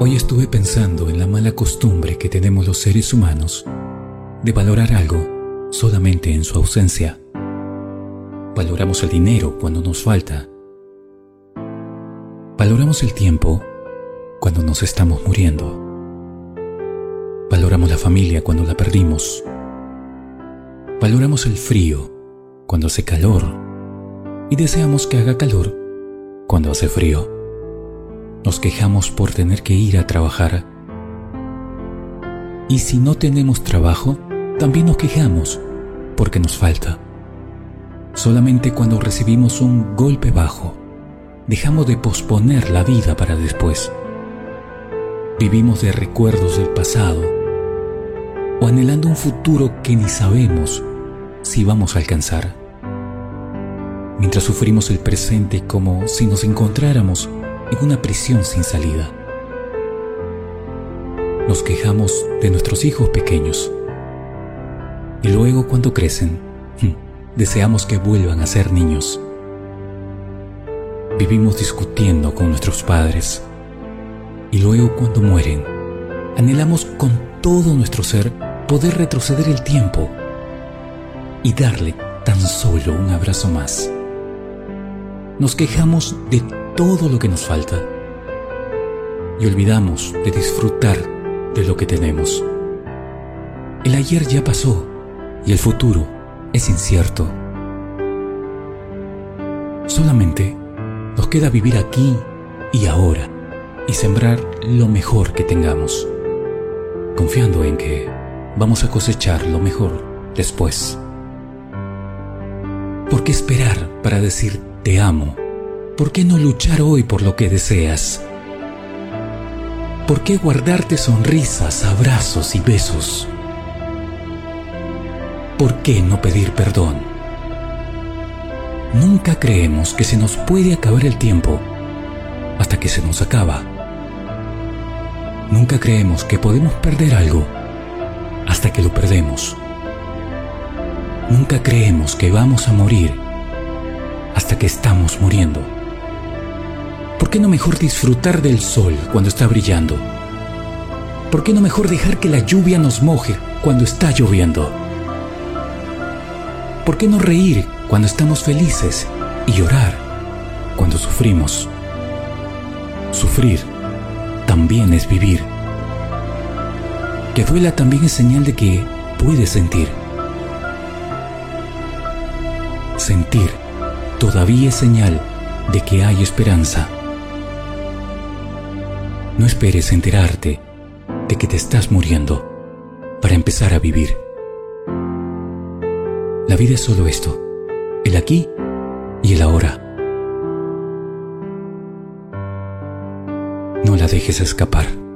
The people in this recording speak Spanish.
Hoy estuve pensando en la mala costumbre que tenemos los seres humanos de valorar algo solamente en su ausencia. Valoramos el dinero cuando nos falta. Valoramos el tiempo cuando nos estamos muriendo. Valoramos la familia cuando la perdimos. Valoramos el frío cuando hace calor y deseamos que haga calor cuando hace frío. Nos quejamos por tener que ir a trabajar. Y si no tenemos trabajo, también nos quejamos porque nos falta. Solamente cuando recibimos un golpe bajo, dejamos de posponer la vida para después. Vivimos de recuerdos del pasado o anhelando un futuro que ni sabemos si vamos a alcanzar. Mientras sufrimos el presente como si nos encontráramos en una prisión sin salida. Nos quejamos de nuestros hijos pequeños. Y luego cuando crecen, deseamos que vuelvan a ser niños. Vivimos discutiendo con nuestros padres. Y luego cuando mueren, anhelamos con todo nuestro ser poder retroceder el tiempo y darle tan solo un abrazo más. Nos quejamos de todo lo que nos falta y olvidamos de disfrutar de lo que tenemos. El ayer ya pasó y el futuro es incierto. Solamente nos queda vivir aquí y ahora y sembrar lo mejor que tengamos, confiando en que vamos a cosechar lo mejor después. ¿Por qué esperar para decir te amo? ¿Por qué no luchar hoy por lo que deseas? ¿Por qué guardarte sonrisas, abrazos y besos? ¿Por qué no pedir perdón? Nunca creemos que se nos puede acabar el tiempo hasta que se nos acaba. Nunca creemos que podemos perder algo hasta que lo perdemos. Nunca creemos que vamos a morir hasta que estamos muriendo. ¿Por qué no mejor disfrutar del sol cuando está brillando? ¿Por qué no mejor dejar que la lluvia nos moje cuando está lloviendo? ¿Por qué no reír cuando estamos felices y llorar cuando sufrimos? Sufrir también es vivir. Que duela también es señal de que puedes sentir. Sentir todavía es señal de que hay esperanza. No esperes enterarte de que te estás muriendo para empezar a vivir. La vida es solo esto, el aquí y el ahora. No la dejes escapar.